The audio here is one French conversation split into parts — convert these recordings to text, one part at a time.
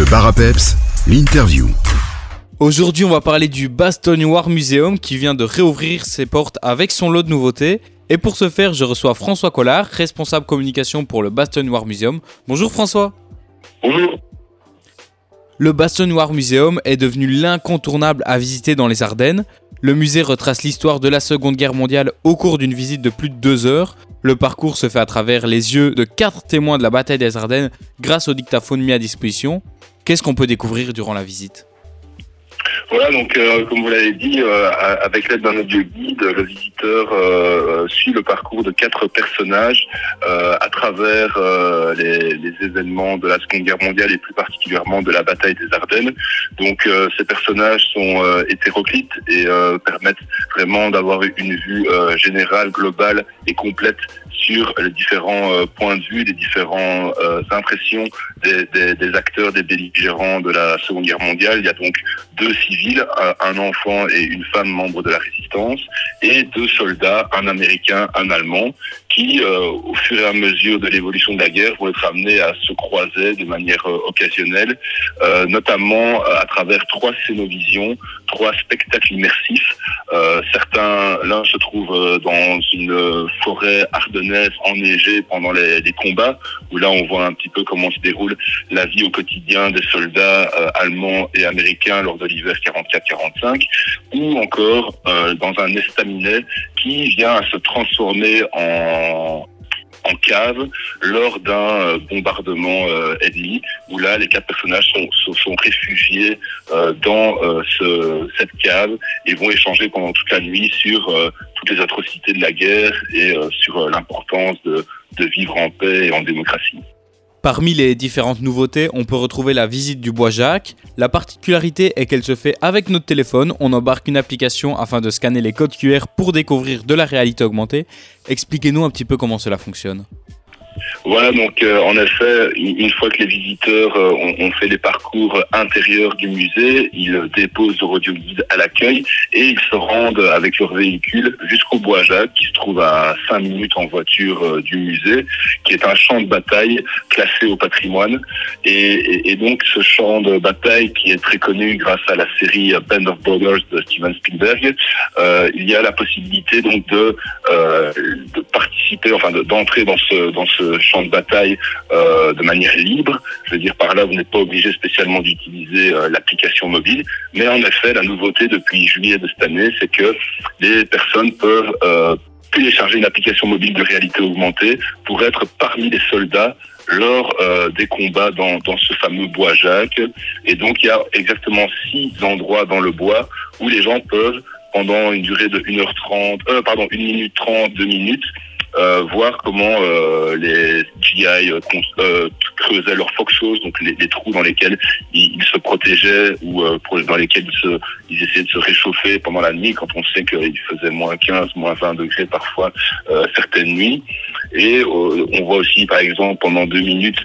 Le bar à peps, l'interview. Aujourd'hui, on va parler du Bastogne War Museum qui vient de réouvrir ses portes avec son lot de nouveautés. Et pour ce faire, je reçois François Collard, responsable communication pour le Bastogne War Museum. Bonjour François. Bonjour. Le Bastogne War Museum est devenu l'incontournable à visiter dans les Ardennes. Le musée retrace l'histoire de la Seconde Guerre mondiale au cours d'une visite de plus de deux heures. Le parcours se fait à travers les yeux de quatre témoins de la bataille des Ardennes grâce au dictaphone mis à disposition. Qu'est-ce qu'on peut découvrir durant la visite Voilà, donc euh, comme vous l'avez dit, euh, avec l'aide d'un audio guide, le visiteur euh, suit le parcours de quatre personnages à travers les, les, événements de la Seconde Guerre mondiale et plus particulièrement de la bataille des Ardennes. Donc ces personnages sont hétéroclites et permettent vraiment d'avoir une vue générale, globale et complète sur les différents euh, points de vue, les différentes euh, impressions des, des, des, acteurs, des belligérants de la Seconde Guerre mondiale. Il y a donc deux civils, un enfant et une femme membre de la résistance, et deux soldats, un Américain, un Allemand, qui, euh, au fur et à mesure de l'évolution de la guerre, vont être amenés à se croiser de manière euh, occasionnelle, euh, notamment à travers trois scénovisions, trois spectacles immersifs. certains, l'un se trouve dans une forêt ardennaise enneigée pendant les, les, combats, où là on voit un petit peu comment se déroule la vie au quotidien des soldats allemands et américains lors de l'hiver 44-45, ou encore dans un estaminet qui vient à se transformer en en cave lors d'un euh, bombardement euh, ennemi où là les quatre personnages sont, sont, réfugiés euh, dans ce, cette cave et vont échanger pendant toute la nuit sur toutes les atrocités de la guerre et sur l'importance de vivre en paix et en démocratie. Parmi les différentes nouveautés, on peut retrouver la visite du bois Jacques. La particularité est qu'elle se fait avec notre téléphone. On embarque une application afin de scanner les codes QR pour découvrir de la réalité augmentée. Expliquez-nous un petit peu comment cela fonctionne. Voilà, donc euh, en effet, une fois que les visiteurs euh, ont, fait les parcours intérieurs du musée, ils déposent leur audio guide à l'accueil et ils se rendent avec leur véhicule jusqu'au Bois Jacques, qui se trouve à 5 minutes en voiture euh, du musée, qui est un champ de bataille classé au patrimoine. Et, donc ce champ de bataille, qui est très connu grâce à la série Band of Brothers de Steven Spielberg, il y a la possibilité donc de, de participer, enfin d'entrer dans ce dans ce champ de bataille euh, de manière libre. Je veux dire par là, vous n'êtes pas obligé spécialement d'utiliser euh, l'application mobile, mais en effet, la nouveauté depuis juillet de cette année, c'est que les personnes peuvent euh, télécharger une application mobile de réalité augmentée pour être parmi les soldats lors des combats dans, ce fameux bois Jacques. Et donc il y a exactement six endroits dans le bois où les gens peuvent pendant une durée de 1h30, euh, pardon, 1 minute 30, 2 minutes, euh, voir comment euh, les GI euh, euh, creusaient leurs foxholes, donc les, les, trous dans lesquels ils, se protégeaient ou euh, dans lesquels ils, se, ils, essayaient de se réchauffer pendant la nuit quand on sait qu'il faisait moins 15, moins 20 degrés parfois certaines nuits. Et on voit aussi par exemple pendant deux minutes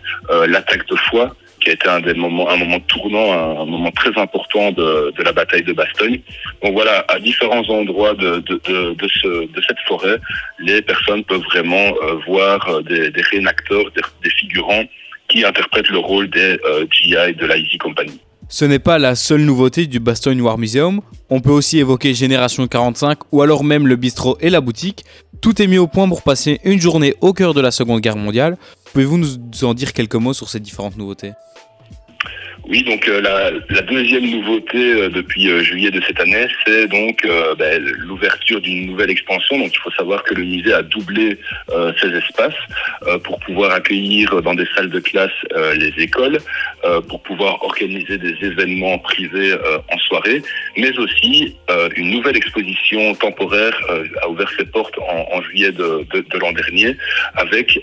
l'attaque de foie qui a été un des moments, un moment tournant, un, moment très important de, la bataille de Bastogne. Donc voilà, à différents endroits de, de, de, ce, de cette forêt, les personnes peuvent vraiment euh, voir euh, des, des réénacteurs, des, des, figurants qui interprètent le rôle des euh, GI de la Easy Company. Ce n'est pas la seule nouveauté du Bastogne War Museum, on peut aussi évoquer Génération 45 ou alors même le bistrot et la boutique. Tout est mis au point pour passer une journée au cœur de la Seconde Guerre mondiale. Pouvez-vous nous en dire quelques mots sur ces différentes nouveautés? Oui, donc euh, la, la, deuxième nouveauté euh, depuis euh, juillet de cette année, c'est donc ben, l'ouverture d'une nouvelle expansion. Donc il faut savoir que le musée a doublé ses espaces pour pouvoir accueillir dans des salles de classe les écoles, pour pouvoir organiser des événements privés en soirée, mais aussi une nouvelle exposition temporaire a ouvert ses portes en, en juillet de, de, de l'an dernier, avec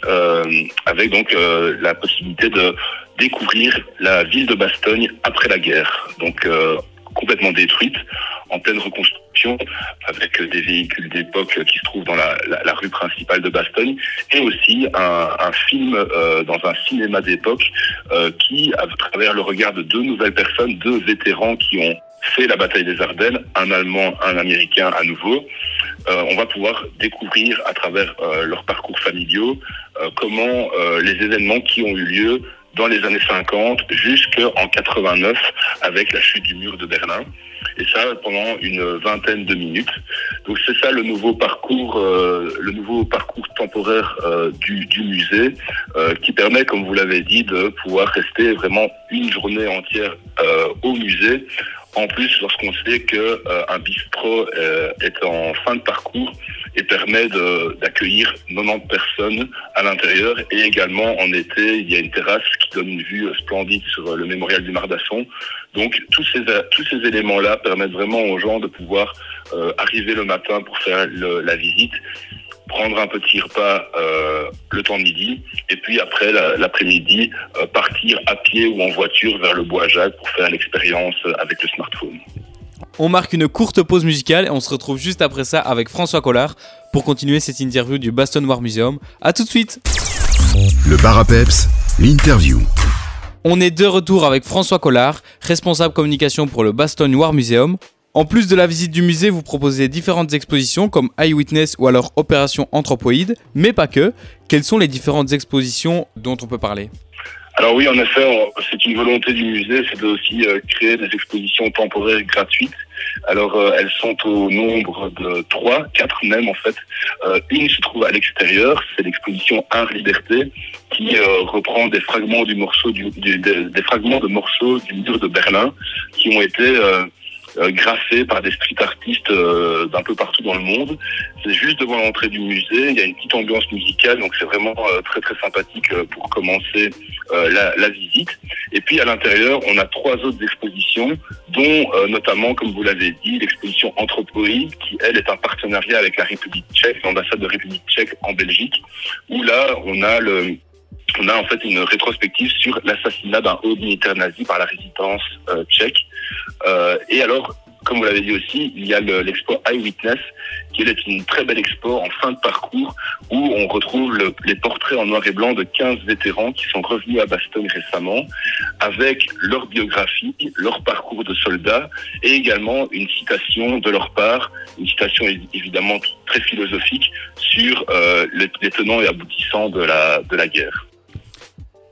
avec donc la possibilité de découvrir la ville de Bastogne après la guerre, donc euh, complètement détruite, en pleine reconstruction, avec des véhicules d'époque qui se trouvent dans la, rue principale de Bastogne, et aussi un, film euh, dans un cinéma d'époque euh, qui, à travers le regard de deux nouvelles personnes, deux vétérans qui ont fait la bataille des Ardennes, un Allemand, un Américain à nouveau, euh, on va pouvoir découvrir à travers euh, leurs parcours familiaux comment les événements qui ont eu lieu dans les années 50 jusqu'en 89 avec la chute du mur de Berlin. Et ça pendant une vingtaine de minutes. Donc c'est ça le nouveau parcours, euh, le nouveau parcours temporaire euh, du, du, musée euh, qui permet, comme vous l'avez dit, de pouvoir rester vraiment une journée entière au musée en plus, lorsqu'on sait que euh, un bistrot euh, est en fin de parcours et permet d'accueillir 90 personnes à l'intérieur et également en été, il y a une terrasse qui donne une vue splendide sur le mémorial du Mardasson. Donc tous ces tous ces éléments-là permettent vraiment aux gens de pouvoir euh, arriver le matin pour faire le, la visite prendre un petit repas euh, le temps de midi, et puis après l'après-midi, euh, partir à pied ou en voiture vers le bois Jacques pour faire l'expérience avec le smartphone. On marque une courte pause musicale et on se retrouve juste après ça avec François Collard pour continuer cette interview du Baston War Museum. A tout de suite Le Bar l'interview. On est de retour avec François Collard, responsable communication pour le Baston War Museum. En plus de la visite du musée, vous proposez différentes expositions comme Eyewitness ou alors Opération Anthropoïde, mais pas que. Quelles sont les différentes expositions dont on peut parler? Alors oui, en effet, c'est une volonté du musée, c'est de aussi euh, créer des expositions temporaires gratuites. Alors euh, elles sont au nombre de trois, quatre même en fait. Euh, une se trouve à l'extérieur, c'est l'exposition Art Liberté, qui reprend des fragments du morceau du, des fragments de morceaux du mur de Berlin qui ont été graffé par des street artistes euh, d'un peu partout dans le monde. C'est juste devant l'entrée du musée. Il y a une petite ambiance musicale, donc c'est vraiment euh, très très sympathique pour commencer la, la, visite. Et puis à l'intérieur, on a trois autres expositions, dont notamment, comme vous l'avez dit, l'exposition Anthropoïde, qui elle est un partenariat avec la République tchèque, l'ambassade de République tchèque en Belgique, où là on a le on a en fait une rétrospective sur l'assassinat d'un haut dignitaire nazi par la résistance euh, tchèque. Euh, et alors, comme vous l'avez dit aussi, il y a l'expo Eyewitness, qui est une très belle expo en fin de parcours où on retrouve les portraits en noir et blanc de 15 vétérans qui sont revenus à Bastogne récemment avec leur biographie, leur parcours de soldats et également une citation de leur part, une citation évidemment très philosophique sur euh, les, les tenants et aboutissants de la, de la guerre.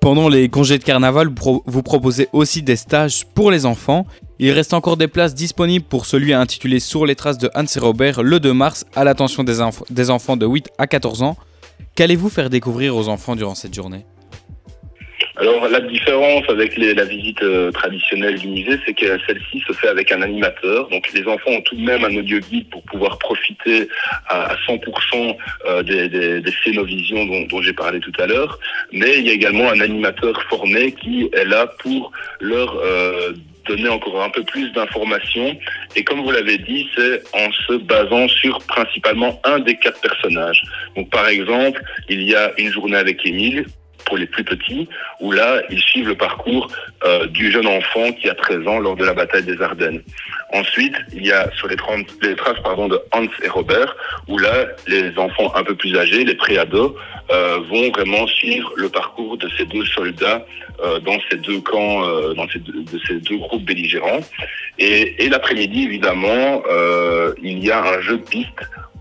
Pendant les congés de carnaval, vous proposez aussi des stages pour les enfants. Il reste encore des places disponibles pour celui intitulé Sur les traces de Hans et Robert le 2 mars à l'attention des, des enfants de 8 à 14 ans. Qu'allez-vous faire découvrir aux enfants durant cette journée? Alors la différence avec la visite euh, traditionnelle du musée, c'est que celle-ci se fait avec un animateur. Donc les enfants ont tout de même un audio guide pour pouvoir profiter à, 100% euh, des, des, scénovisions dont, dont j'ai parlé tout à l'heure. Mais il y a également un animateur formé qui est là pour leur euh, donner encore un peu plus d'informations. Et comme vous l'avez dit, c'est en se basant sur principalement un des quatre personnages. Donc par exemple, il y a une journée avec Émile, pour les plus petits, où là, ils suivent le parcours euh, du jeune enfant qui a 13 ans lors de la bataille des Ardennes. Ensuite, il y a sur les, 30, les traces pardon, de Hans et Robert, où là, les enfants un peu plus âgés, les préados, euh, vont vraiment suivre le parcours de ces deux soldats euh, dans ces deux camps, euh, dans ces deux, de ces deux groupes belligérants. Et, et l'après-midi, évidemment, euh, il y a un jeu de piste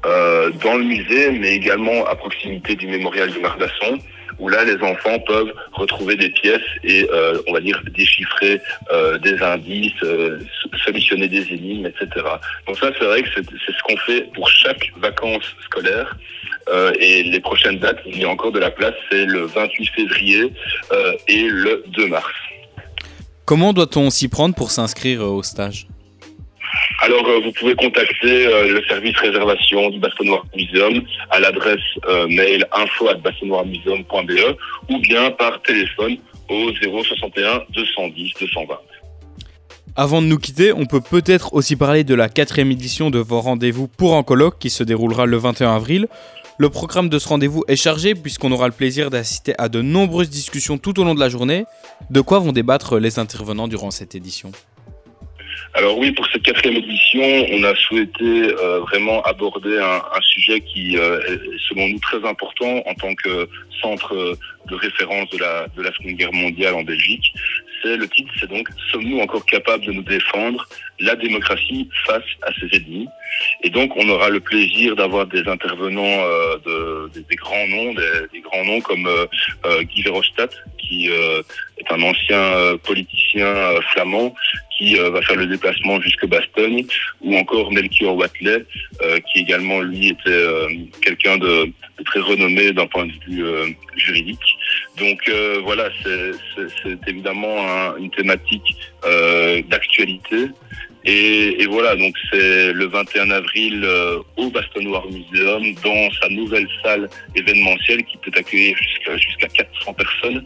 euh, dans le musée, mais également à proximité du mémorial du Mardasson, où là les enfants peuvent retrouver des pièces et euh, on va dire déchiffrer euh, des indices, euh, solutionner des énigmes, etc. Donc ça c'est vrai que c'est ce qu'on fait pour chaque vacances scolaire. Et les prochaines dates, il y a encore de la place, c'est le 28 février et le 2 mars. Comment doit-on s'y prendre pour s'inscrire au stage? Alors, euh, vous pouvez contacter euh, le service réservation du Bastonoir Museum à l'adresse euh, mail info@bastonoirmuseum.be ou bien par téléphone au 061 210 220. Avant de nous quitter, on peut peut-être aussi parler de la quatrième édition de vos rendez-vous pour un colloque qui se déroulera le 21 avril. Le programme de ce rendez-vous est chargé puisqu'on aura le plaisir d'assister à de nombreuses discussions tout au long de la journée. De quoi vont débattre les intervenants durant cette édition? Alors oui, pour cette quatrième édition, on a souhaité euh, vraiment aborder un, un sujet qui euh, est selon nous très important en tant que centre de référence de la, de la Seconde Guerre mondiale en Belgique. c'est le titre, c'est donc Sommes-nous encore capables de nous défendre la démocratie face à ses ennemis? Et donc, on aura le plaisir d'avoir des intervenants, euh, de, des, grands noms, des, grands noms comme euh, euh, Guy Verhofstadt, qui est un ancien politicien flamand, qui va faire le déplacement jusque Bastogne, ou encore Melchior Watley, qui également, lui, était quelqu'un de, très renommé d'un point de vue juridique. Donc voilà, c'est évidemment une thématique d'actualité. Et, et, voilà, donc c'est le 21 avril euh, au Baston Noir Museum, dans sa nouvelle salle événementielle qui peut accueillir jusqu'à jusqu'à 400 personnes.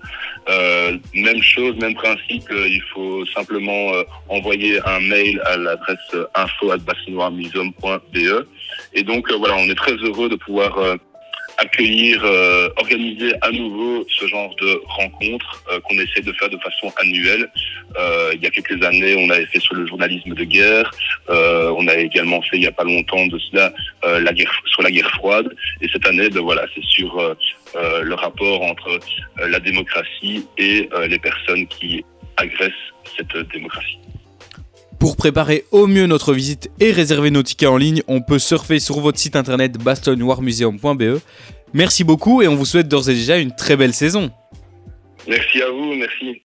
Euh, même chose, même principe, euh, il faut simplement euh, envoyer un mail à l'adresse info@bastonnoirmuseum.be. Et donc voilà, on est très heureux de pouvoir accueillir, euh, organiser à nouveau ce genre de rencontres euh, qu'on essaie de faire de façon annuelle. Euh, il y a quelques années, on avait fait sur le journalisme de guerre. on a également fait il n'y a pas longtemps de cela la guerre sur la guerre froide. Et cette année, ben voilà, c'est sur le rapport entre la démocratie et les personnes qui agressent cette démocratie. Pour préparer au mieux notre visite et réserver nos tickets en ligne, on peut surfer sur votre site internet bastonwarmuseum.be. Merci beaucoup et on vous souhaite d'ores et déjà une très belle saison. Merci à vous, merci.